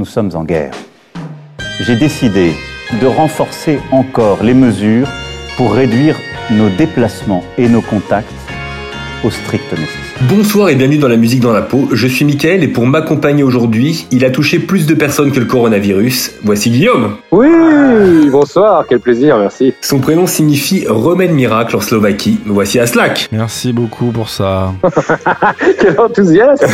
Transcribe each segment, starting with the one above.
nous sommes en guerre. J'ai décidé de renforcer encore les mesures pour réduire nos déplacements et nos contacts au strict nécessaire. Bonsoir et bienvenue dans la musique dans la peau. Je suis Mickaël et pour m'accompagner aujourd'hui, il a touché plus de personnes que le coronavirus. Voici Guillaume. Oui, bonsoir, quel plaisir, merci. Son prénom signifie remède miracle en Slovaquie. Voici Aslak. Merci beaucoup pour ça. quel enthousiasme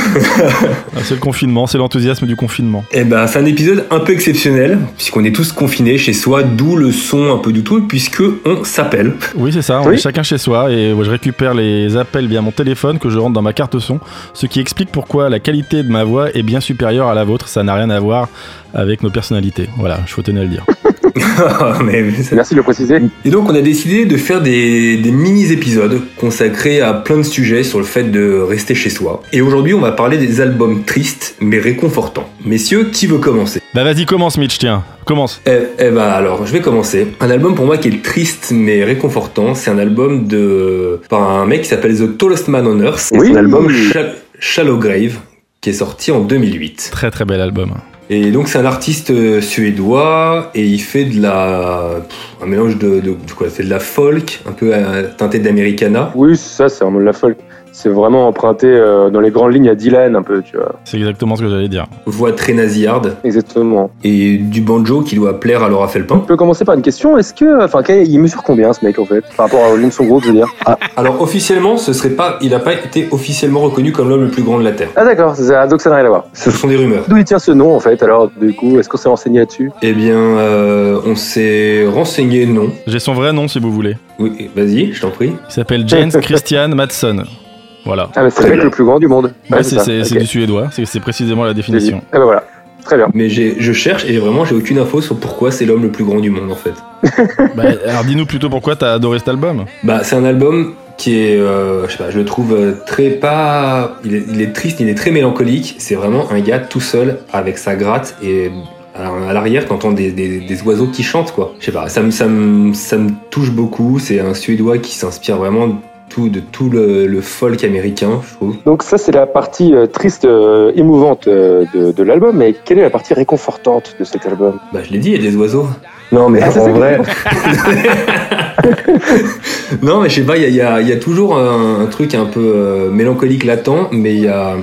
Ah, C'est le confinement, c'est l'enthousiasme du confinement. Eh ben, c'est un épisode un peu exceptionnel, puisqu'on est tous confinés chez soi, d'où le son un peu du tout, puisque on s'appelle. Oui, c'est ça, on Oui. est chacun chez soi et moi, je récupère les appels via mon téléphone que je rentre dans ma carte son, ce qui explique pourquoi la qualité de ma voix est bien supérieure à la vôtre. Ça n'a rien à voir avec nos personnalités. Voilà, je tenais à le dire. Mais- mais ça- Merci de le préciser. Et donc on a décidé de faire des, des mini-épisodes consacrés à plein de sujets sur le fait de rester chez soi. Et aujourd'hui on va parler des albums tristes mais réconfortants. Messieurs, qui veut commencer? Bah vas-y, commence Mitch, tiens, commence. Eh, eh ben alors, je vais commencer. Un album pour moi qui est triste mais réconfortant, c'est un album de par un mec qui s'appelle The Tallest Man on Earth. Oui. L'album Shall- Shallow Grave qui est sorti en 2008. Très très bel album. Et donc c'est un artiste euh, suédois et il fait de la un mélange de, de, de quoi? C'est de la folk, un peu euh, teinté d'americana. Oui, ça, c'est vraiment de la folle. C'est vraiment emprunté euh, dans les grandes lignes à Dylan, un peu, tu vois. C'est exactement ce que j'allais dire. voix très nasillarde Exactement. et du banjo qui doit plaire à Laura On Felpin. peut commencer par une question. Est-ce que, enfin, il mesure combien ce mec en fait, par rapport au nom de son groupe, je veux dire? Alors officiellement, ce serait pas, il n'a pas été officiellement reconnu comme l'homme le plus grand de la Terre. Ah d'accord, donc ça n'a rien à voir. Ce sont des rumeurs. D'où il tient ce nom en fait Alors, du coup, est-ce qu'on s'est renseigné là-dessus? Eh bien, euh, on s'est renseigné, non. J'ai son vrai nom si vous voulez. Oui, vas-y, je t'en prie. Il s'appelle James Christian Madsen. Voilà. Ah, mais c'est le mec le plus grand du monde. Ouais, Ouais, c'est du suédois, c'est c'est précisément la définition. Ah bah voilà. Très bien. Mais j'ai, je cherche et vraiment, j'ai aucune info sur pourquoi c'est l'homme le plus grand du monde en fait. Bah, alors dis-nous plutôt pourquoi t'as adoré cet album. Bah, c'est un album qui est, euh, je sais pas, je le trouve euh, très pas. Il est, il est triste, il est très mélancolique. C'est vraiment un gars tout seul avec sa gratte et à à l'arrière, t'entends des, des, des oiseaux qui chantent quoi. Je sais pas, ça me, ça me, ça me touche beaucoup. C'est un Suédois qui s'inspire vraiment tout, de tout le, le folk américain, je trouve. Donc ça, c'est la partie euh, triste, euh, émouvante euh, de, de l'album. Mais quelle est la partie réconfortante de cet album? Bah, je l'ai dit, il y a des oiseaux. Non, mais Ah, c'est en vrai. non, mais je sais pas, il y a, il y a- il y a toujours un, un truc un peu euh, mélancolique latent, mais il y a.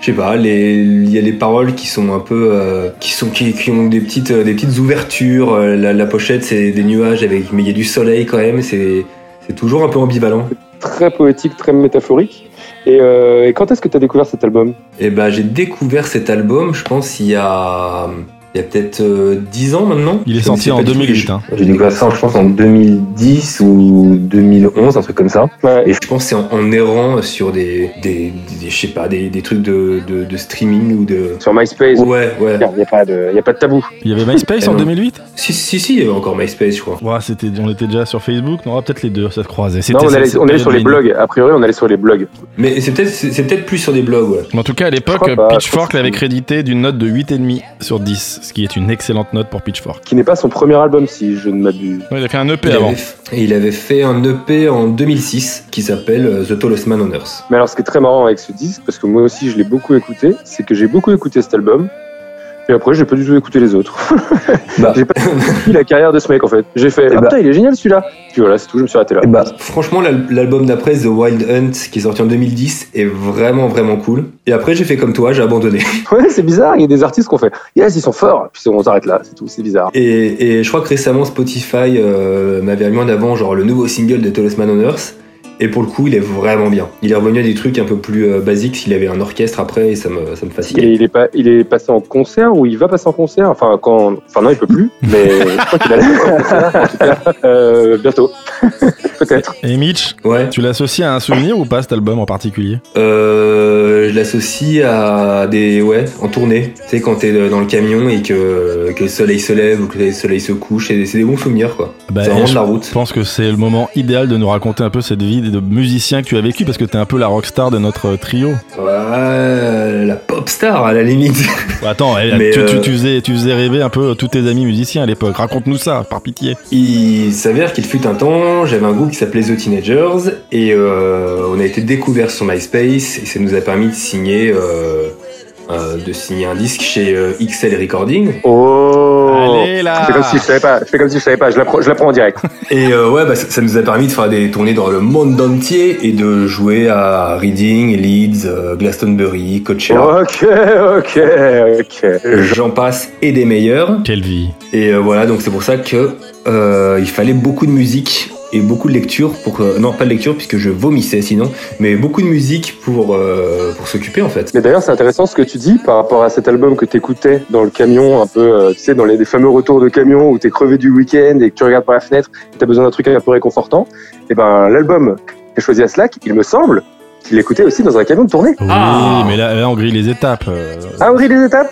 Je sais pas, il y a les paroles qui sont un peu. euh, qui, sont, qui, qui ont des petites, des petites ouvertures. La, la pochette, c'est des nuages, avec, mais il y a du soleil quand même. C'est c'est toujours un peu ambivalent. Très poétique, très métaphorique. Et, euh, quand est-ce que tu as découvert cet album? Et ben, j'ai découvert cet album, je pense, il y a. Il y a peut-être euh, 10 ans maintenant. Il est sorti en pas du tout, 2008. j'ai- hein. J'ai découvert ça, je pense, en 2010 ou 2011, un truc comme ça. Ouais. Et je pense que c'est en, en errant sur des, des, des- je sais pas, des, des trucs de, de, de streaming ou de. Sur MySpace, Ouais, ouais. il n'y a, pas de- y a pas de tabou. Il y avait MySpace en non. 2008 Si, si, si, il y avait encore MySpace, je crois. Ouais, c'était, on était déjà sur Facebook, non, peut-être les deux, ça se croisait. Non, on allait, cette on allait sur les blogs. A priori, on allait sur les blogs. Mais c'est peut-être c'est peut-être plus sur des blogs, ouais. En tout cas, à l'époque, Pitchfork l'avait crédité d'une note de 8,5 sur 10, ce qui est une excellente note pour Pitchfork. Qui n'est pas son premier album, si je ne m'abuse. Ouais, il a fait un EP Il avant. avait, et il avait fait un EP en 2006 qui s'appelle euh, The Tallest Man on Earth. Mais alors, ce qui est très marrant avec ce disque, parce que moi aussi, je l'ai beaucoup écouté, c'est que j'ai beaucoup écouté cet album. Et après, j'ai pas du tout écouté les autres. Bah. j'ai pas suivi la carrière de ce mec, en fait. J'ai fait, ah bah. putain, il est génial celui-là. Puis voilà, c'est tout, je me suis arrêté là. bah, franchement, l'al- l'album d'après, The Wild Hunt, qui est sorti en 2010, est vraiment, vraiment cool. Et après, j'ai fait comme toi, j'ai abandonné. Ouais, c'est bizarre, il y a des artistes qui ont fait, yes, ils sont forts. Puis on s'arrête là, c'est tout, c'est bizarre. Et, et je crois que récemment, Spotify euh, m'avait mis en avant genre le nouveau single de Tallest Man on Earth. Et pour le coup, il est vraiment bien. Il est revenu à des trucs un peu plus euh, basiques s'il avait un orchestre après et ça me, ça me Et il est, pas, il est passé en concert ou il va passer en concert? Enfin, quand, enfin non, il peut plus, mais je crois qu'il allait en concert, en tout cas, euh, bientôt. Peut-être. Et Mitch, Ouais. tu l'associes à un souvenir ou pas cet album en particulier? Euh, je l'associe à des. Ouais, en tournée. Tu sais, quand t'es dans le camion et que, que le soleil se lève ou que le soleil se couche, et c'est des bons souvenirs quoi. Bah, c'est vraiment je de la route. pense que c'est le moment idéal de nous raconter un peu cette vie de musicien que tu as vécu parce que t'es un peu la rockstar de notre trio. Ouais, la pop star à la limite. Ouais, Attends, Mais, tu, tu- euh, tu faisais, tu faisais rêver un peu tous tes amis musiciens à l'époque. Raconte-nous ça, par pitié. Il s'avère qu'il fut un temps, j'avais un groupe qui s'appelait The Teenagers et euh, on a été découvert sur MySpace et ça nous a permis de signer euh, euh, de signer un disque chez euh, XL Recording. Oh Allez là Je fais comme si je savais pas. Je fais comme si je savais pas. Je l'apprends, je l'apprends en direct. Et euh, ouais, bah, ça, ça nous a permis de faire des tournées dans le monde entier et de jouer à Reading, Leeds, euh, Glastonbury, Coachella. Ok, ok, ok. J'en passe et des meilleurs. Quelle vie Et euh, voilà, donc c'est pour ça que euh, il fallait beaucoup de musique et beaucoup de lecture pour que- non pas de lecture puisque je vomissais sinon, mais beaucoup de musique pour euh, pour s'occuper en fait. Mais d'ailleurs, c'est intéressant ce que tu dis par rapport à cet album que t'écoutais dans le camion, un peu, euh, tu sais, dans les, les fameux retours de camion où t'es crevé du week-end et que tu regardes par la fenêtre, et t'as besoin d'un truc un peu réconfortant. Et ben, l'album que j'ai choisi à Slack, il me semble qu'il l'écoutait aussi dans un camion de tournée. Oui, Ah. mais là, là, on grille les étapes. euh. Ah oui, les étapes?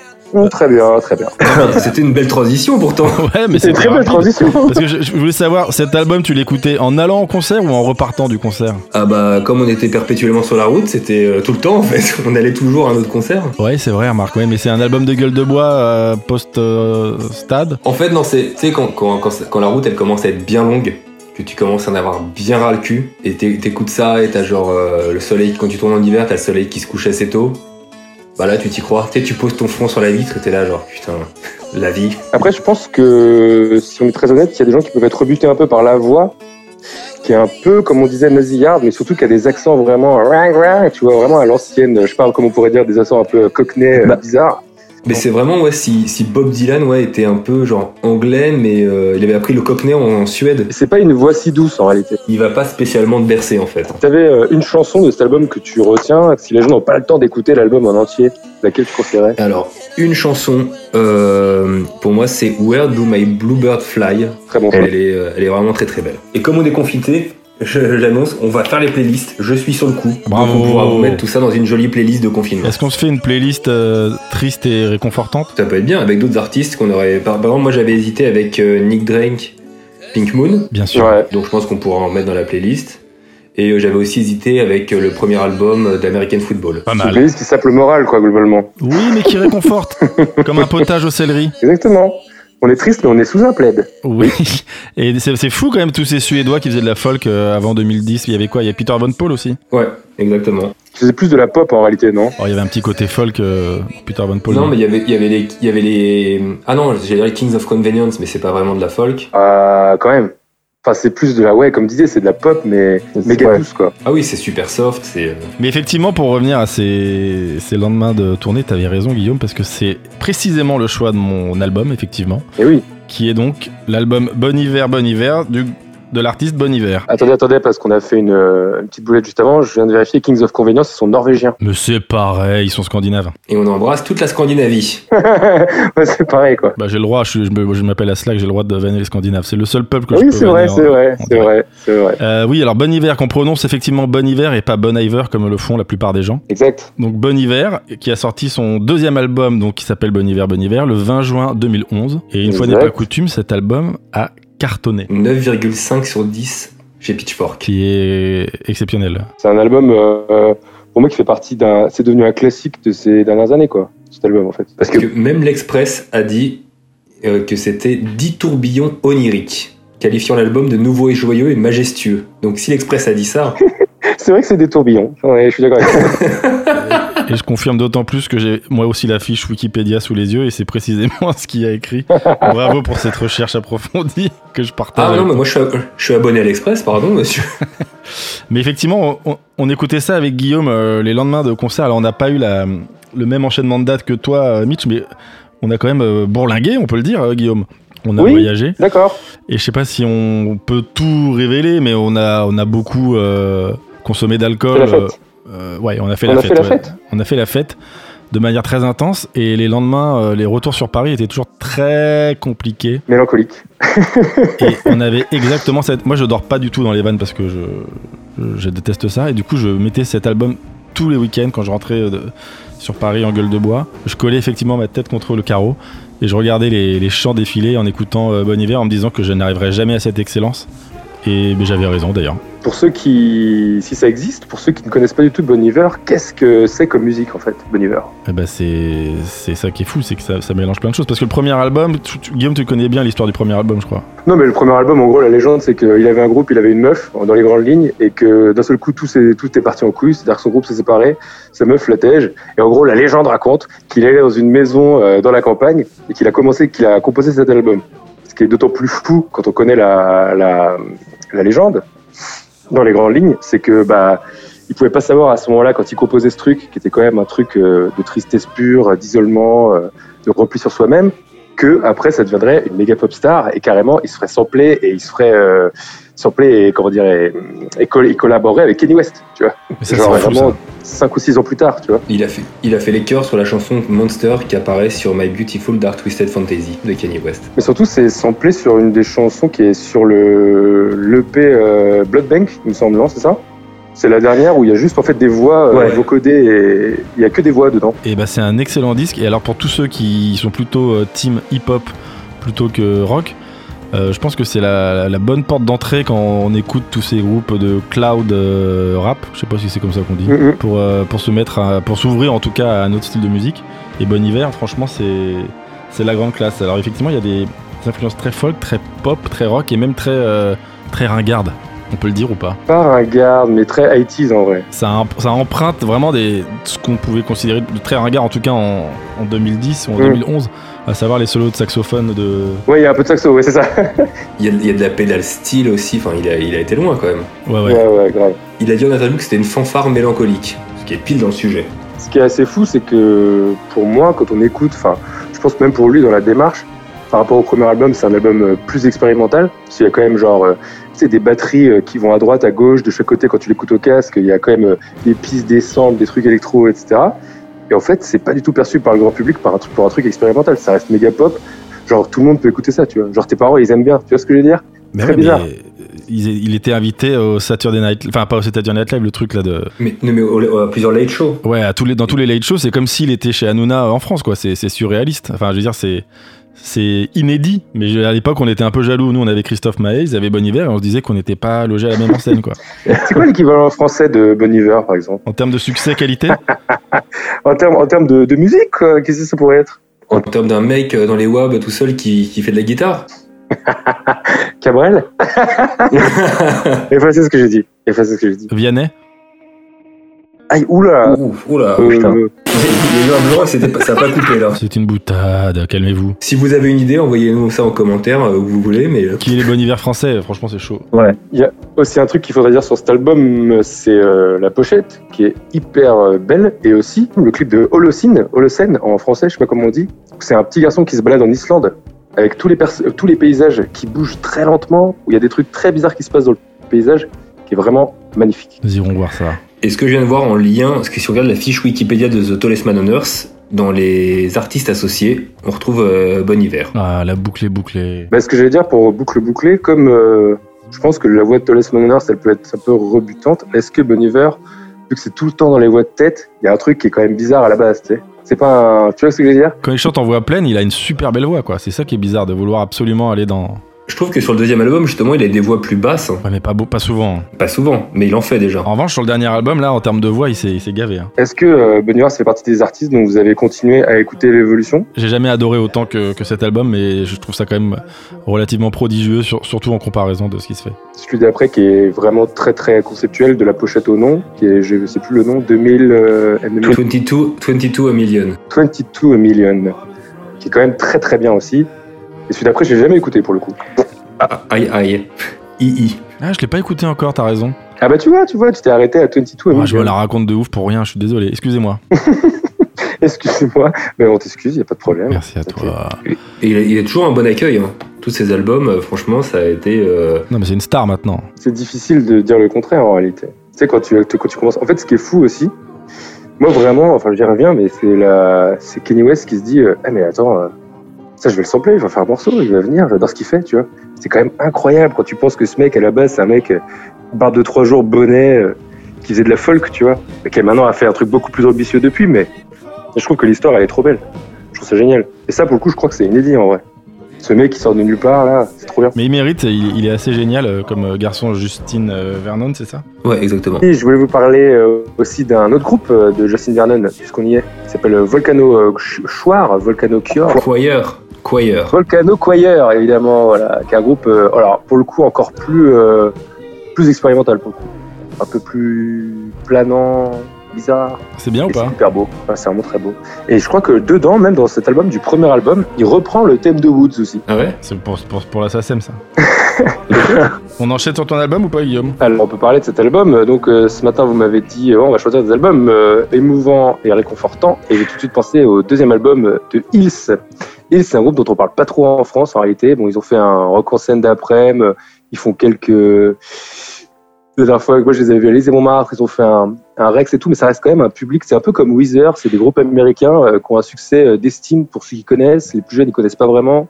Très bien, très bien. C'était une belle transition pourtant. Ouais, mais C'est une très belle transition. Parce que je, je voulais savoir, cet album, tu l'écoutais en allant en concert ou en repartant du concert? Ah bah comme on était perpétuellement sur la route, c'était euh, tout le temps en fait. On allait toujours à un autre concert. Ouais, c'est vrai, remarque. Ouais, mais c'est un album de gueule de bois euh, post-stade. En fait non c'est tu sais quand, quand, quand, quand la route elle commence à être bien longue. Que tu commences à en avoir bien ras le cul et t'é- t'écoutes ça et t'as genre euh, le soleil quand tu tournes en hiver t'as le soleil qui se couche assez tôt. Bah là tu t'y crois, tu sais tu poses ton front sur la vitre et t'es là genre putain la vie. Après, je pense que, si on est très honnête, il y a des gens qui peuvent être rebutés un peu par la voix, qui est un peu, comme on disait, nasillarde, mais surtout qui a des accents vraiment, tu vois, vraiment à l'ancienne, je parle comme on pourrait dire, des accents un peu cockney, Bah. bizarres. Mais c'est vraiment ouais si, si Bob Dylan ouais était un peu genre anglais mais euh, il avait appris le cockney en, en Suède. C'est pas une voix si douce en réalité. Il va pas spécialement te bercer en fait. Tu avais une chanson de cet album que tu retiens, si les gens n'ont pas le temps d'écouter l'album en entier, laquelle tu conseillerais Alors, une chanson, euh, pour moi, c'est Where Do My Bluebird Fly? Très bon elle est, euh, elle est vraiment très très belle. Et comme on est confité, je- j'annonce, on va faire les playlists. Je suis sur le coup. Bravo. Donc on pourra vous mettre tout ça dans une jolie playlist de confinement. Est-ce qu'on se fait une playlist euh, triste et réconfortante? Ça peut être bien avec d'autres artistes qu'on aurait. Par, exemple, moi j'avais hésité avec euh, Nick Drake, Pink Moon. Bien sûr. Ouais. Donc je pense qu'on pourra en mettre dans la playlist. Et euh, j'avais aussi hésité avec euh, le premier album d'American Football. Pas C'est une mal. playlist qui s'appelle Moral, quoi, globalement. Oui, mais qui réconforte. Comme un potage au céleri. Exactement. On est triste, mais on est sous un plaid. Oui. Et c'est c'est fou quand même tous ces Suédois qui faisaient de la folk euh, avant 2010. Il y avait quoi? Il y a Peter Von Paul aussi? Ouais, exactement. Tu faisais plus de la pop en réalité, non? Oh, il y avait un petit côté folk, euh, Peter Von Paul. Non, mais il y avait, il y avait les, il y avait les. Ah non, j'allais dire Kings of Convenience, mais c'est pas vraiment de la folk. Ah, quand même. Enfin, c'est plus de la, ouais, comme disait, c'est de la pop, mais méga Ouais. douce, quoi. Ah oui, c'est super soft, c'est. euh, Mais effectivement, pour revenir à ces, ces lendemains de tournée, t'avais raison, Guillaume, parce que c'est précisément le choix de mon album, effectivement, Et oui. qui est donc l'album Bon Hiver, Bon Hiver du, de l'artiste Bon Hiver. Attendez, attendez, parce qu'on a fait une, euh, une petite boulette juste avant. Je viens de vérifier Kings of Convenience, ils sont norvégiens. Mais c'est pareil, ils sont scandinaves. Et on embrasse toute la Scandinavie. ouais, c'est pareil, quoi. Bah, j'ai le droit, je, suis- je me- je m'appelle Aslak, j'ai le droit de vanner les Scandinaves. C'est le seul peuple que je Oui, peux c'est vrai, c'est vrai, en c'est vrai, c'est vrai. Euh, oui, alors Bon Hiver, qu'on prononce effectivement Bon Hiver et pas Bon Hiver comme le font la plupart des gens. Exact. Donc Bon Hiver, qui a sorti son deuxième album, donc qui s'appelle Bon Hiver, Bon Hiver, le 20 juin 2011. Et une fois n'est pas coutume, cet album a cartonné, 9,5 sur 10 chez Pitchfork. qui est exceptionnel. C'est un album, euh, euh, pour moi, qui fait partie d'un. C'est devenu un classique de ces dernières années, quoi. Cet album, en fait. Parce Parce que. que même l'Express a dit euh, que c'était 10 tourbillons oniriques, qualifiant l'album de nouveau et joyeux et majestueux. Donc si l'Express a dit ça, C'est vrai que c'est des tourbillons. Ouais, je suis d'accord avec. Et je confirme d'autant plus que j'ai moi aussi la fiche Wikipédia sous les yeux et c'est précisément ce qu'il y a écrit. Bravo pour cette recherche approfondie que je partage. ah non, mais moi je suis, je suis abonné à l'Express, pardon monsieur. Mais effectivement, on, on écoutait ça avec Guillaume euh, les lendemains de concert. Alors, on n'a pas eu la, le même enchaînement de dates que toi, euh, Mitch, mais on a quand même euh, bourlingué, on peut le dire, euh, Guillaume. On a Oui. voyagé. D'accord. Et je sais pas si on peut tout révéler, mais on a, on a beaucoup euh, consommé d'alcool. Euh, ouais, on a fait On la a fête. fait la ouais. fête. On a fait la fête de manière très intense. Et les lendemains, euh, les retours sur Paris étaient toujours très compliqués. Mélancolique. Et on avait exactement cette. Moi, je dors pas du tout dans les vannes parce que je, je, je déteste ça. Et du coup, je mettais cet album tous les week-ends quand je rentrais de- sur Paris en gueule de bois. Je collais effectivement ma tête contre le carreau et je regardais les, les chants défiler en écoutant euh, Bon Hiver en me disant que je n'arriverais jamais à cette excellence. Et j'avais raison d'ailleurs. Pour ceux qui, si ça existe, pour ceux qui ne connaissent pas du tout Bon Iver, qu'est-ce que c'est comme musique en fait, Bon Iver? Eh ben c'est c'est ça qui est fou, c'est que ça, ça mélange plein de choses. Parce que le premier album, tu- tu- Guillaume, tu connais bien l'histoire du premier album, je crois. Non, mais le premier album, en gros, la légende, c'est qu'il avait un groupe, il avait une meuf dans les grandes lignes, et que d'un seul coup, tout, s'est- tout est parti en couille, c'est-à-dire que son groupe s'est séparé, sa meuf la tège, et en gros, la légende raconte qu'il est allé dans une maison euh, dans la campagne et qu'il a commencé, qu'il a composé cet album. Qui est d'autant plus fou quand on connaît la, la, légende, dans les grandes lignes, c'est que bah il pouvait pas savoir à ce moment-là quand il composait ce truc, qui était quand même un truc euh, de tristesse pure, d'isolement, euh, de repli sur soi-même, que après ça deviendrait une méga pop star et carrément il se ferait sampler et il se ferait euh, sampler et comment dire et, et coll- il collaborerait avec Kenny West, tu vois. Mais ça, Genre vraiment ça. cinq ou six ans plus tard, tu vois. Il a, fait, il a fait les chœurs sur la chanson Monster qui apparaît sur My Beautiful Dark Twisted Fantasy de Kanye West. Mais surtout c'est samplé sur une des chansons qui est sur le l'EP euh, Blood Bank, il me semble, non, c'est ça? C'est la dernière où il y a juste en fait des voix euh, Ouais. vocodées et il y a que des voix dedans. Et bah c'est un excellent disque. Et alors pour tous ceux qui sont plutôt euh, team hip-hop plutôt que rock, euh, je pense que c'est la, la bonne porte d'entrée quand on écoute tous ces groupes de cloud euh, rap. Je sais pas si c'est comme ça qu'on dit. Pour, euh, pour se mettre, à- pour s'ouvrir en tout cas à un autre style de musique. Et Bon Hiver, franchement, c'est c'est la grande classe. Alors effectivement, il y a des, des influences très folk, très pop, très rock et même très très ringarde. On peut le dire ou pas? Pas un garde, mais très 80s en vrai. ça, em- ça emprunte vraiment des, ce qu'on pouvait considérer de très ringard, en tout cas en, en 2010 ou en Mm. 2011, à savoir les solos de saxophone de. Ouais, il y a un peu de saxo, ouais, c'est ça. Il y, a, il y a de la pédale style aussi, enfin il a, il a été loin quand même. Ouais, Ouais, ouais. ouais, grave. Il a dit en interview que c'était une fanfare mélancolique, ce qui est pile dans le sujet. Ce qui est assez fou, c'est que pour moi, quand on écoute, enfin, je pense même pour lui dans la démarche, par rapport au premier album, c'est un album euh, plus expérimental. Parce qu'il y a quand même genre, euh, tu sais, des batteries euh, qui vont à droite, à gauche, de chaque côté quand tu l'écoutes au casque. Il y a quand même euh, des pistes, des samples, des trucs électro, etc. Et en fait, c'est pas du tout perçu par le grand public par un truc, pour un truc expérimental. Ça reste méga pop. Genre, tout le monde peut écouter ça, tu vois. Genre, tes parents, ils aiment bien. Tu vois ce que je veux dire? Mais Très ouais, bizarre. mais il, il était invité au Saturday Night, enfin pas au Saturday Night Live, le truc là de. Mais, non, mais au- au- à plusieurs late shows. Ouais, à tous les, dans tous les late shows, c'est comme s'il était chez Hanouna en France, quoi. C'est c'est surréaliste. Enfin, je veux dire, c'est. C'est inédit, mais à l'époque on était un peu jaloux. Nous on avait Christophe Maé, ils avaient Bon Hiver et on se disait qu'on n'était pas logé à la même enseigne quoi. C'est quoi l'équivalent français de Bon Iver, par exemple? En termes de succès qualité, En termes, en termes de, de musique, quoi, qu'est-ce que ça pourrait être? En termes d'un mec euh, dans les WAB tout seul qui, qui fait de la guitare? Cabrel? Effacez ce que j'ai dit. Effacez ce que j'ai dit. Vianney, Aïe, oula Ouh, oula, Euh, putain. Il y a eu un blanc et c'était pas- ça n'a pas coupé là. c'est une boutade, calmez-vous. Si vous avez une idée, envoyez-nous ça en commentaire euh, où vous voulez, mais euh, Qui est les Bon Hiver français, franchement c'est chaud. Il y a aussi un truc qu'il faudrait dire sur cet album, c'est euh, la pochette, qui est hyper euh, belle, et aussi le clip de Holocene, Holocene en français, je sais pas comment on dit. C'est un petit garçon qui se balade en Islande, avec tous les, pers- euh, tous les paysages qui bougent très lentement, où il y a des trucs très bizarres qui se passent dans le paysage, qui est vraiment magnifique. Nous irons voir ça. Et ce que je viens de voir en lien, parce que si on regarde la fiche Wikipédia de The Tallest Man on Earth, dans les artistes associés, on retrouve euh, Bon Hiver. Ah, la boucle est bouclée. Bah, ce que j'allais dire pour boucle bouclée, comme euh, je pense que la voix de Toles Manor, elle peut être un peu rebutante, est-ce que Bon Iver, vu que c'est tout le temps dans les voix de tête, il y a un truc qui est quand même bizarre à la base, tu sais? C'est pas un... Tu vois ce que je veux dire? Quand il chante en voix pleine, il a une super belle voix, quoi. C'est ça qui est bizarre de vouloir absolument aller dans. Je trouve que sur le deuxième album, justement, il a des voix plus basses. Ouais, mais pas, beau, pas souvent. Pas souvent, mais il en fait déjà. En revanche, sur le dernier album, là, en termes de voix, il s'est gavé. hein. Est-ce que euh, Iver, ça fait partie des artistes dont vous avez continué à écouter l'évolution? J'ai jamais adoré autant que, que cet album, mais je trouve ça quand même relativement prodigieux, sur- surtout en comparaison de ce qui se fait. Celui d'après qui est vraiment très très conceptuel, de la pochette au nom, qui est, je sais plus le nom, 2000, euh, and 22, 22 a million. 22 a Million, qui est quand même très très bien aussi. Et celui d'après, je l'ai jamais écouté pour le coup. Ah, aïe aïe. II. Ah, je l'ai pas écouté encore, t'as raison. Ah bah tu vois, tu vois, tu t'es arrêté à 22 a Ah, je me la raconte de ouf pour rien, je suis désolé. Excusez-moi. Excusez-moi, mais on t'excuse, il a pas de problème. Merci à toi. Et il il a toujours un bon accueil. Hein. Tous ses albums, euh, franchement, ça a été. euh, Non, mais c'est une star maintenant. C'est difficile de dire le contraire en réalité. Tu sais, quand tu, quand tu commences. En fait, ce qui est fou aussi, moi vraiment, enfin, j'y reviens, mais c'est la... c'est Kenny West qui se dit Ah, mais attends, euh, ça, je vais le sampler, je vais faire un morceau, il va venir, j'adore ce qu'il fait, tu vois. C'est quand même incroyable quand tu penses que ce mec, à la base, c'est un mec, euh, barre de trois jours, bonnet, euh, qui faisait de la folk, tu vois, mais qui maintenant a fait un truc beaucoup plus ambitieux depuis, mais je trouve que l'histoire, elle est trop belle. Je trouve ça génial. Et ça, pour le coup, je crois que c'est inédit en vrai. Ce mec qui sort de nulle part, là, c'est trop bien. Mais il mérite, il, il est assez génial euh, comme euh, garçon Justine euh, Vernon, c'est ça? Ouais, exactement. Et je voulais vous parler euh, aussi d'un autre groupe euh, de Justin Vernon, puisqu'on y est, qui s'appelle Volcano euh, Ch- Choir, Volcano Cure. Choir. Volcano Choir, évidemment, voilà, qui est un groupe, euh, alors pour le coup encore plus, euh, plus expérimental pour le coup, un peu plus planant, bizarre. C'est bien ou Et c'est pas super beau, Ouais, c'est vraiment très beau. Et je crois que dedans, même dans cet album, du premier album, il reprend le thème de Woods aussi. Ah ouais C'est pour, pour, pour la SACEM ça. On enchaîne sur ton album ou pas Guillaume? Alors on peut parler de cet album. Donc euh, ce matin vous m'avez dit euh, on va choisir des albums euh, émouvants et réconfortants. Et j'ai tout de suite pensé au deuxième album de Hills. Hills c'est un groupe dont on parle pas trop en France en réalité. Bon ils ont fait un rock en scène d'après. Ils font quelques la dernière fois que moi je les avais vus à l'Élysée Montmartre, ils ont fait un, Rex et tout, mais ça reste quand même un public. C'est un peu comme Weezer, c'est des groupes américains euh, qui ont un succès euh, d'estime pour ceux qui connaissent. Les plus jeunes ils connaissent pas vraiment.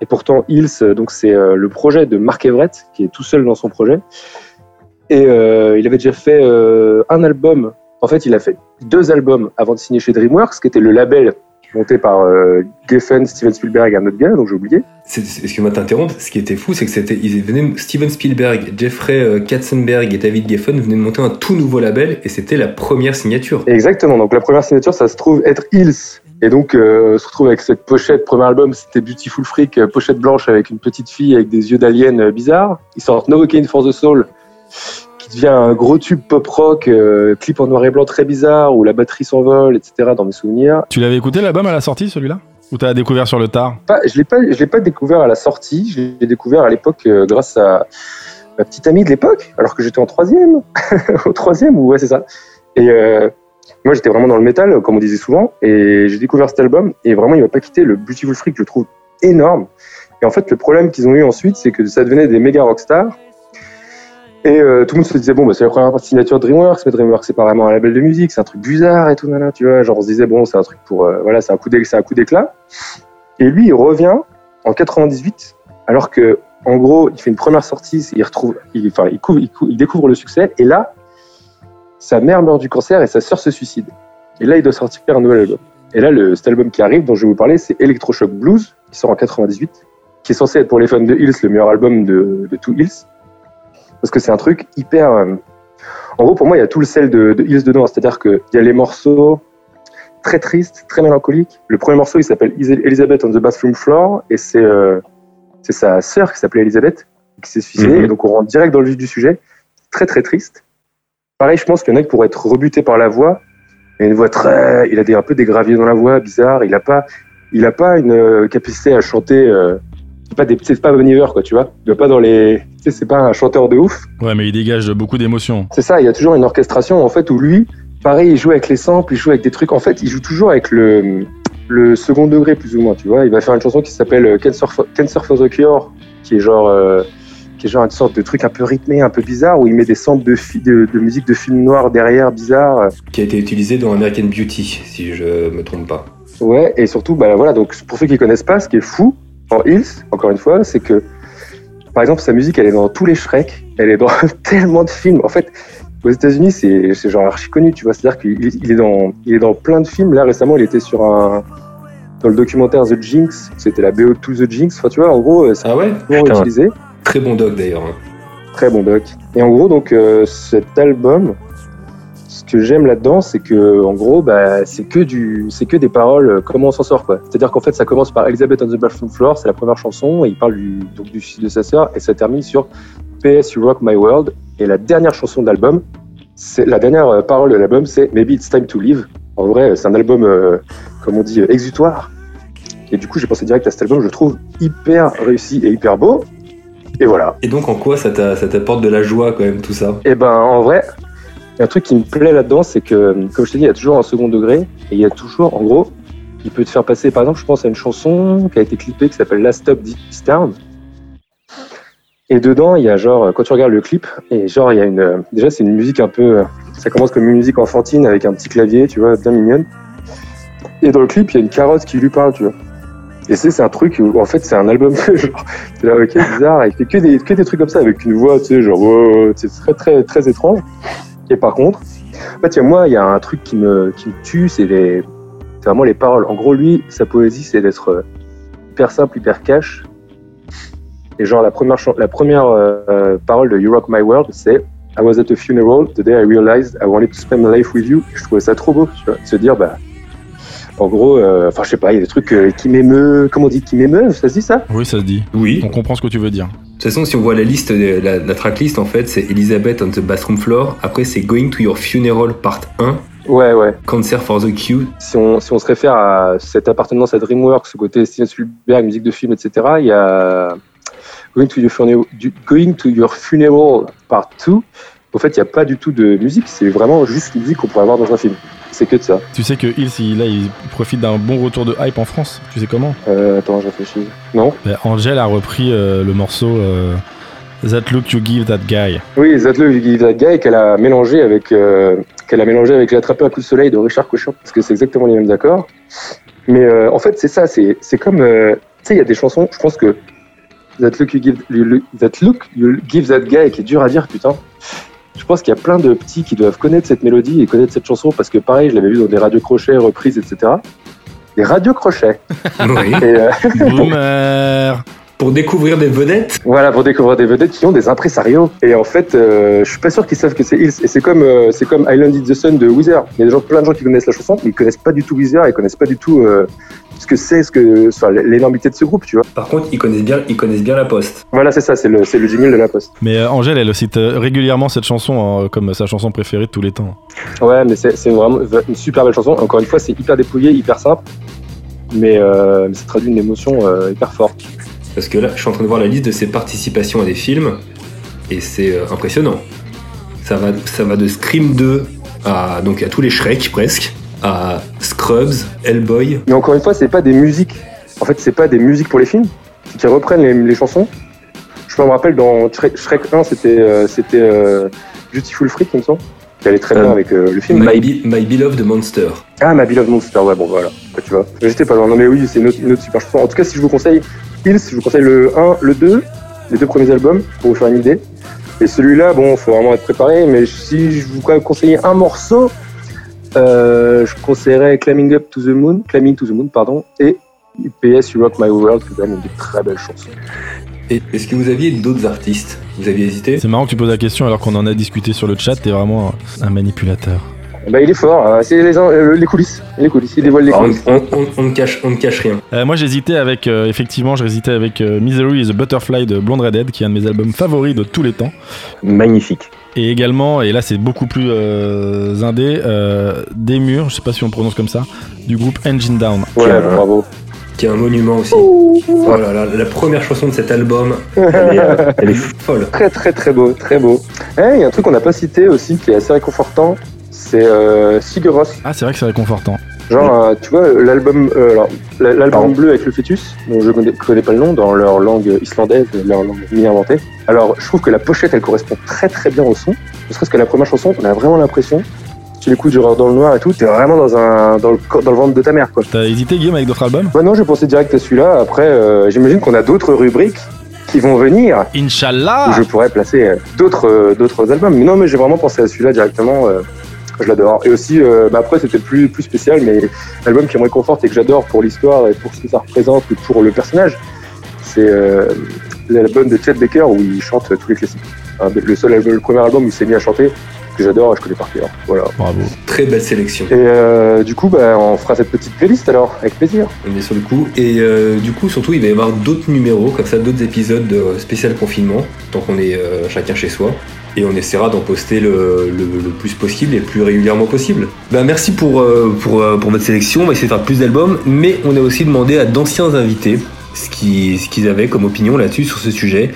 Et pourtant, Hills, euh, donc c'est euh, le projet de Mark Everett, qui est tout seul dans son projet. Et il avait déjà fait un album. En fait, il a fait deux albums avant de signer chez DreamWorks, qui était le label monté par euh, Geffen, Steven Spielberg et un autre gars, donc j'ai oublié. Excuse-moi de t'interrompre, ce qui était fou, c'est que c'était, ils venaient, Steven Spielberg, Jeffrey euh, Katzenberg et David Geffen venaient de monter un tout nouveau label et c'était la première signature. Exactement. Donc la première signature, ça se trouve être Hills. Et donc, euh, on se retrouve avec cette pochette. Premier album, c'était Beautiful Freak, euh, pochette blanche avec une petite fille avec des yeux d'alien bizarres. Ils sortent Novocaine for the Soul, qui devient un gros tube pop rock, euh, clip en noir et blanc très bizarre, où la batterie s'envole, etc. Dans mes souvenirs. Tu l'avais écouté l'album à la sortie celui-là? Ou t'as découvert sur le tard? Pas, je l'ai pas, je l'ai pas découvert à la sortie. Je l'ai découvert à l'époque euh, grâce à ma petite amie de l'époque, alors que j'étais en troisième, au troisième ou ouais c'est ça. Et euh, moi j'étais vraiment dans le métal, comme on disait souvent, et j'ai découvert cet album et vraiment il m'a pas quitté. Le Beautiful Freak, je le trouve énorme. Et en fait le problème qu'ils ont eu ensuite, c'est que ça devenait des méga rockstars. Et euh, tout le monde se disait, bon, bah, c'est la première signature de DreamWorks, mais DreamWorks, c'est pas vraiment un label de musique, c'est un truc bizarre et tout, nana, tu vois. Genre, on se disait, bon, c'est un truc pour, euh, voilà, c'est un coup d'éclat. Et lui, il revient en 98, alors que, en gros, il fait une première sortie, il retrouve, enfin, il découvre le succès, et là, sa mère meurt du cancer et sa sœur se suicide. Et là, il doit sortir un nouvel album. Et là, le, cet album qui arrive, dont je vais vous parler, c'est Electroshock Blues, qui sort en 98, qui est censé être pour les fans de Hills le meilleur album de, de tout Hills, parce que c'est un truc hyper. euh, En gros, pour moi, il y a tout le sel de, de Hills dedans, c'est-à-dire qu'il y a les morceaux très tristes, très mélancoliques. Le premier morceau, il s'appelle Elizabeth on the Bathroom Floor, et c'est euh, c'est sa sœur qui s'appelait Elizabeth, qui s'est suicidée, Mhm. et donc on rentre direct dans le vif du sujet. Très, très triste. Pareil, je pense qu'il y en a qui pourraient être rebutés par la voix. Il a une voix très. Il a des, un peu des graviers dans la voix, bizarre. Il n'a pas, il a pas une euh, capacité à chanter. Euh, c'est pas des, c'est pas Bon Iver, quoi, tu vois. Il va pas dans les. Sais, c'est pas un chanteur de ouf. Ouais, mais il dégage beaucoup d'émotions. C'est ça, il y a toujours une orchestration en fait où lui, pareil, il joue avec les samples, il joue avec des trucs. En fait, il joue toujours avec le, le second degré plus ou moins, tu vois. Il va faire une chanson qui s'appelle euh, Cancer for, Cancer for the Cure, qui est genre, euh, qui est genre une sorte de truc un peu rythmé, un peu bizarre, où il met des samples de, fi- de, de musique de film noir derrière, bizarre. Qui a été utilisé dans American Beauty, si je me trompe pas. Ouais, et surtout, bah voilà, donc pour ceux qui connaissent pas, ce qui est fou en Hills, encore une fois, c'est que, par exemple, sa musique, elle est dans tous les Shrek, elle est dans tellement de films. En fait, aux États-Unis, c'est c'est genre archi connu, tu vois. C'est-à-dire qu'il il est dans, il est dans plein de films. Là, récemment, il était sur un, dans le documentaire The Jinx, c'était la BO to The Jinx. Enfin, tu vois, en gros, c'est Ah ouais utilisé. Très bon doc d'ailleurs. hein. Très bon doc. Et en gros, donc, euh, cet album, ce que j'aime là-dedans, c'est que, en gros, bah, c'est que du, c'est que des paroles. euh, Comment on s'en sort, quoi. C'est-à-dire qu'en fait, ça commence par Elizabeth on the Bathroom Floor, c'est la première chanson, et il parle du, donc du suicide de sa sœur, et ça termine sur PS You Rock My World. Et la dernière chanson de l'album, c'est la dernière euh, parole de l'album, c'est Maybe It's Time to Live. En vrai, c'est un album, euh, comme on dit, euh, exutoire. Et du coup, j'ai pensé direct à cet album, je le trouve hyper réussi et hyper beau. Et voilà. Et donc en quoi ça t'a- ça t'apporte de la joie quand même tout ça? Et ben en vrai, a un truc qui me plaît là-dedans, c'est que, comme je t'ai dit, il y a toujours un second degré, et il y a toujours, en gros, il peut te faire passer, par exemple, je pense à une chanson qui a été clippée qui s'appelle Last Stop This Town. Et dedans, il y a genre, quand tu regardes le clip, et genre, il y a une. Déjà, c'est une musique un peu. Ça commence comme une musique enfantine avec un petit clavier, tu vois, bien mignonne. Et dans le clip, il y a une carotte qui lui parle, tu vois. Et c'est c'est un truc où, en fait, c'est un album, genre, là, ok, bizarre, fait que des, que des trucs comme ça avec une voix, tu sais, genre, oh, c'est très, très, très étrange. Et par contre, en fait, moi, il y a un truc qui me, qui me tue, c'est les, c'est vraiment les paroles. En gros, lui, sa poésie, c'est d'être, euh, hyper simple, hyper cash. Et genre, la première, chan- la première euh, parole de You Rock My World, c'est I was at a funeral, the day I realized I wanted to spend my life with you. Je trouvais ça trop beau, tu vois, de se dire, bah, en gros, euh, enfin, je sais pas, il y a des trucs euh, qui m'émeut, comment on dit, qui m'émeut, ça se dit ça? Oui, ça se dit. Oui. On comprend ce que tu veux dire. De toute façon, si on voit la liste, la, la tracklist, en fait, c'est Elizabeth on the bathroom floor. Après, c'est Going to Your Funeral Part 1, Ouais, ouais. Cancer for the Q. Si on, si on se réfère à cette appartenance à DreamWorks, ce côté Steven Spielberg, musique de film, etc., il y a Going to Your Funeral, Going to Your Funeral Part 2. En fait, il n'y a pas du tout de musique, c'est vraiment juste une musique qu'on pourrait avoir dans un film. C'est que de ça. Tu sais que Hills, il, là, il profite d'un bon retour de hype en France. Tu sais comment Euh, attends, je réfléchis. Non Ben, Angel a repris euh, le morceau euh, That Look You Give That Guy. Oui, Zatle Give That Guy qu'elle a mélangé avec euh, qu'elle a mélangé avec l'attrapé à coup de soleil de Richard Cochon, parce que c'est exactement les mêmes accords. Mais en fait, c'est ça, c'est c'est comme euh, tu sais, il y a des chansons, je pense que That Look You Give you- That Look You Give That Guy qui est dur à dire, putain. Je pense qu'il y a plein de petits qui doivent connaître cette mélodie et connaître cette chanson parce que pareil, je l'avais vu dans des radios crochets, reprises, etc. Des radios crochets. Oui. Et, euh, Boomer Pour découvrir des vedettes. Voilà, pour découvrir des vedettes qui ont des impresarios. Et en fait, euh, je suis pas sûr qu'ils savent que c'est Hills. Et c'est comme, euh, c'est comme Island in the Sun de Weezer. Il y a des gens, plein de gens qui connaissent la chanson, mais ils connaissent pas du tout Weezer, ils connaissent pas du tout euh, ce que c'est, ce que, enfin, l'énormité de ce groupe, tu vois. Par contre, ils connaissent bien, ils connaissent bien la poste. Voilà, c'est ça, c'est le, c'est le jingle de la poste. Mais euh, Angèle, elle cite régulièrement cette chanson euh, comme sa chanson préférée de tous les temps. Ouais, mais c'est, c'est vraiment une super belle chanson. Encore une fois, c'est hyper dépouillé, hyper simple. Mais, euh, mais ça traduit une émotion euh, hyper forte. Parce que là, je suis en train de voir la liste de ses participations à des films. Et c'est euh, impressionnant. Ça va, ça va de Scream 2 à, donc à tous les Shrek presque, à Scrubs, Hellboy. Mais encore une fois, c'est pas des musiques. En fait, c'est pas des musiques pour les films. C'est qu'ils reprennent les, les chansons. Je me rappelle dans Shrek, Shrek 1, c'était euh, c'était euh, Beautiful Freak, il me semble, qui allait très bien avec le film. My, Be- My Beloved Monster. Ah, Ma Beloved Monster, ouais, bon voilà. Ouais, tu vois. J'étais pas loin. Non, mais oui, c'est une, autre- une autre super chanson. En tout cas, si je vous conseille Hills, je vous conseille le 1, le 2, les deux premiers albums, pour vous faire une idée. Et celui-là, bon, faut vraiment être préparé, mais si je vous conseillais un morceau, euh, je conseillerais Climbing Up to the Moon, Climbing to the Moon, pardon, et PS You Rock My World, qui est quand même une des très belles chansons. Et est-ce que vous aviez d'autres artistes? Vous aviez hésité? C'est marrant que tu poses la question alors qu'on en a discuté sur le chat. T'es vraiment un manipulateur. Bah, il est fort, hein. c'est les, euh, les coulisses, les coulisses, il dévoile les coulisses. on, on- on ne cache, on ne cache rien. Euh, moi j'hésitais avec, euh, effectivement, j'hésitais avec euh, Misery is a Butterfly de Blonde Redhead, qui est un de mes albums favoris de tous les temps. Magnifique. Et également, et là c'est beaucoup plus euh, indé, euh, Des Murs, je sais pas si on prononce comme ça, du groupe Engine Down. Ouais, bravo. Qui est un monument aussi. Oh là là, la première chanson de cet album, elle est, elle est folle. Très très très beau, très beau. Eh, Il y a un truc qu'on n'a pas cité aussi qui est assez réconfortant, c'est euh, Sigur Rós. Ah, c'est vrai que c'est réconfortant. Genre, euh, tu vois, l'album, euh, l'album bleu avec le fœtus, dont je connais, connais pas le nom, dans leur langue islandaise, leur langue mi-inventée. Alors, je trouve que la pochette, elle correspond très très bien au son. Ne serait-ce que la première chanson, on a vraiment l'impression, si tu l'écoutes genre dans le noir et tout, t'es vraiment dans un, dans le, corps- dans le ventre de ta mère, quoi. T'as hésité, Guillaume, avec d'autres albums? Moi, non, j'ai pensé direct à celui-là. Après, euh, j'imagine qu'on a d'autres rubriques qui vont venir où Inch'Allah je pourrais placer d'autres euh, d'autres albums. Mais non, mais j'ai vraiment pensé à celui-là directement. euh, je l'adore. Et aussi, euh, bah après, c'était plus plus spécial, mais l'album qui me réconforte et que j'adore pour l'histoire et pour ce que ça représente et pour le personnage, c'est euh, l'album de Chet Baker où il chante tous les classiques. Le seul le premier album où il s'est mis à chanter, que j'adore et je connais par cœur. Voilà. Bravo. Très belle sélection. Et euh, du coup, bah, on fera cette petite playlist alors, avec plaisir. On est sur le coup. Et euh, du coup, surtout, il va y avoir d'autres numéros, comme ça, d'autres épisodes de spécial confinement, tant qu'on est euh, chacun chez soi. Et on essaiera d'en poster le, le- le plus possible et le plus régulièrement possible. Bah, merci pour, euh, pour, euh, pour votre sélection. On va essayer de faire plus d'albums, mais on a aussi demandé à d'anciens invités ce qu'ils ce qu'ils avaient comme opinion là-dessus sur ce sujet.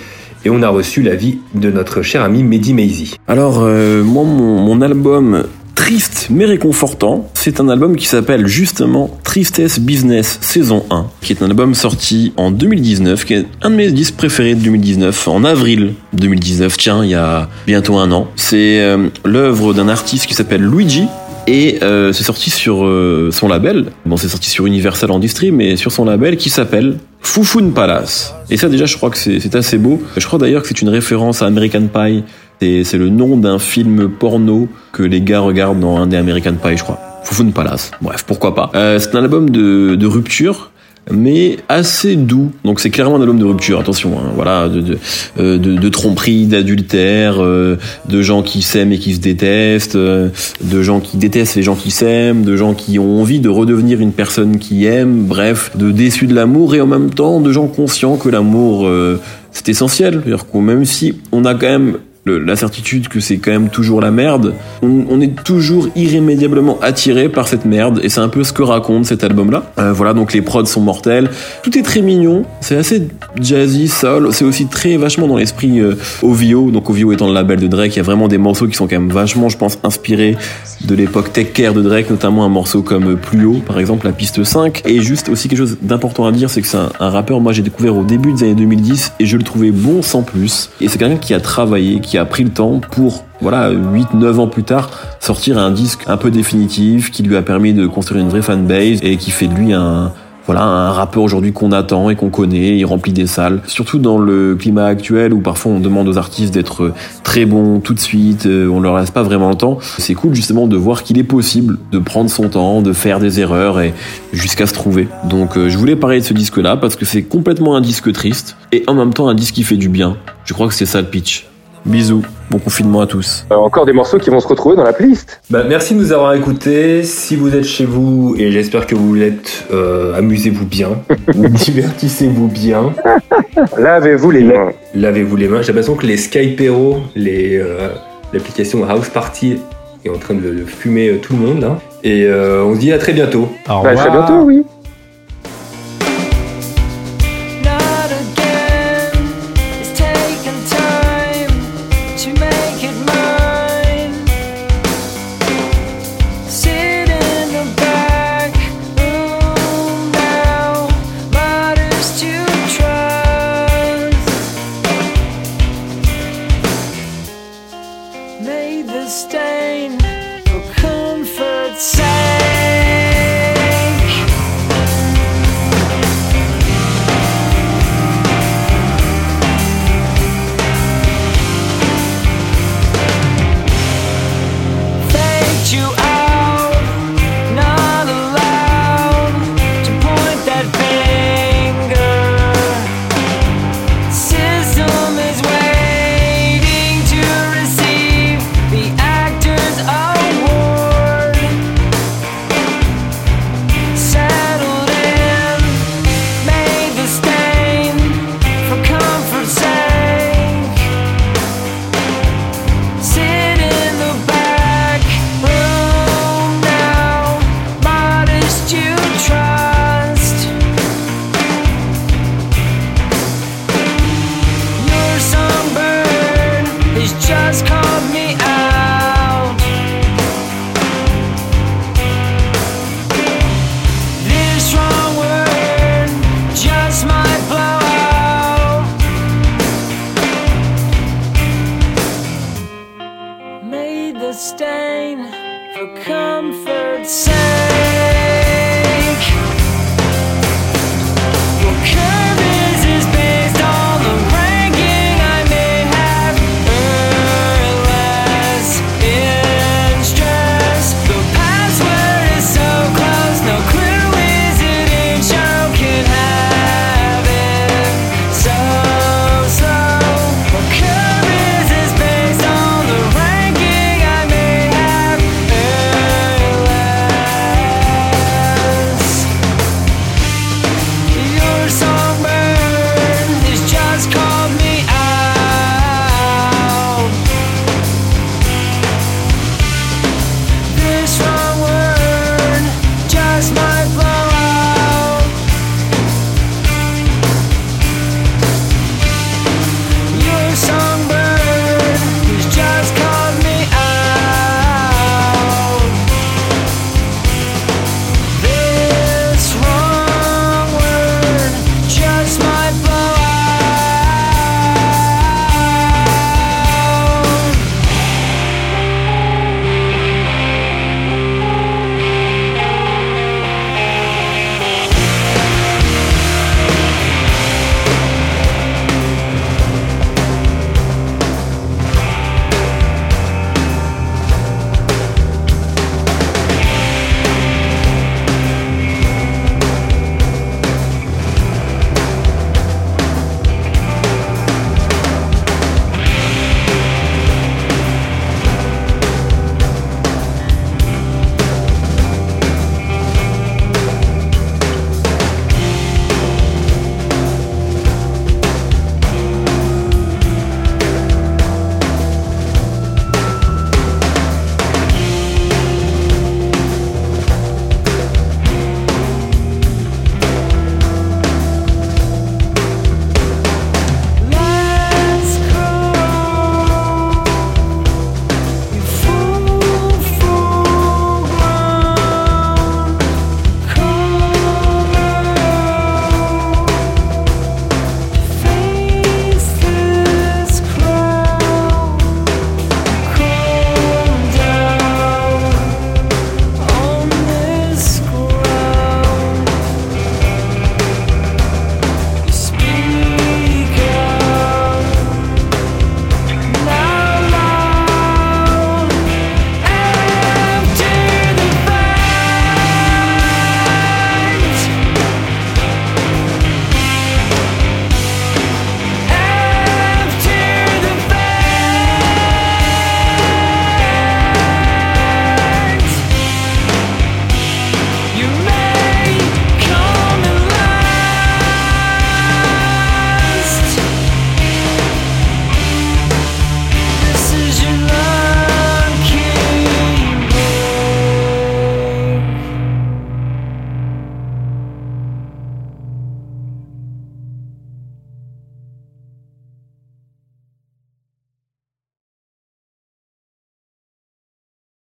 Et on a reçu l'avis de notre cher ami Mehdi Maizi. Alors, euh, moi, mon, mon album triste mais réconfortant, c'est un album qui s'appelle justement Tristesse Business saison 1, qui est un album sorti en 2019, qui est un de mes disques préférés de 2019, en avril 2019, tiens, il y a bientôt un an. C'est euh, l'œuvre d'un artiste qui s'appelle Luigi, et euh, c'est sorti sur euh, son label. Bon, c'est sorti sur Universal Industries, mais sur son label qui s'appelle Fufun Palace. Et ça, déjà, je crois que c'est assez beau. Je crois d'ailleurs que c'est une référence à American Pie. C'est c'est le nom d'un film porno que les gars regardent dans un des American Pie, je crois. Fufun Palace. Bref, pourquoi pas. Euh, c'est un album de, de rupture mais assez doux. Donc c'est clairement un album de rupture, attention, hein, voilà, de, euh, de, de tromperie, d'adultère, euh, de gens qui s'aiment et qui se détestent, euh, de gens qui détestent les gens qui s'aiment, de gens qui ont envie de redevenir une personne qui aime, bref, de déçus de l'amour et en même temps de gens conscients que l'amour c'est essentiel. C'est-à-dire que même si on a quand même la certitude que c'est quand même toujours la merde, on, est toujours irrémédiablement attiré par cette merde et c'est un peu ce que raconte cet album-là. Euh, voilà, donc les prods sont mortels, tout est très mignon, c'est assez jazzy, soul, c'est aussi très vachement dans l'esprit euh, OVO, donc OVO étant le label de Drake, il y a vraiment des morceaux qui sont quand même vachement, je pense, inspirés de l'époque Tech Care de Drake, notamment un morceau comme Plus haut, par exemple, la piste 5. Et juste aussi quelque chose d'important à dire, c'est que c'est un rappeur, moi j'ai découvert au début des années 2010 et je le trouvais bon sans plus. Et c'est quelqu'un qui a travaillé, qui a pris le temps pour, voilà, 8-9 ans plus tard, sortir un disque un peu définitif, qui lui a permis de construire une vraie fanbase et qui fait de lui un, voilà, un rappeur aujourd'hui qu'on attend et qu'on connaît, il remplit des salles. Surtout dans le climat actuel où parfois on demande aux artistes d'être très bons tout de suite, euh, on leur laisse pas vraiment le temps. C'est cool justement de voir qu'il est possible de prendre son temps, de faire des erreurs et jusqu'à se trouver. Donc euh, je voulais parler de ce disque-là parce que c'est complètement un disque triste et en même temps un disque qui fait du bien. Je crois que c'est ça le pitch. Bisous, bon confinement à tous. Euh, encore des morceaux qui vont se retrouver dans la playlist. Bah, merci de nous avoir écoutés. Si vous êtes chez vous, et j'espère que vous l'êtes, euh, amusez-vous bien, divertissez-vous bien. Lavez-vous les mains. Lavez-vous les mains. J'ai l'impression que les Skypero, les, euh, l'application House Party est en train de, de fumer tout le monde. Là. Et on se dit à très bientôt. Au Bah, à très bientôt, oui.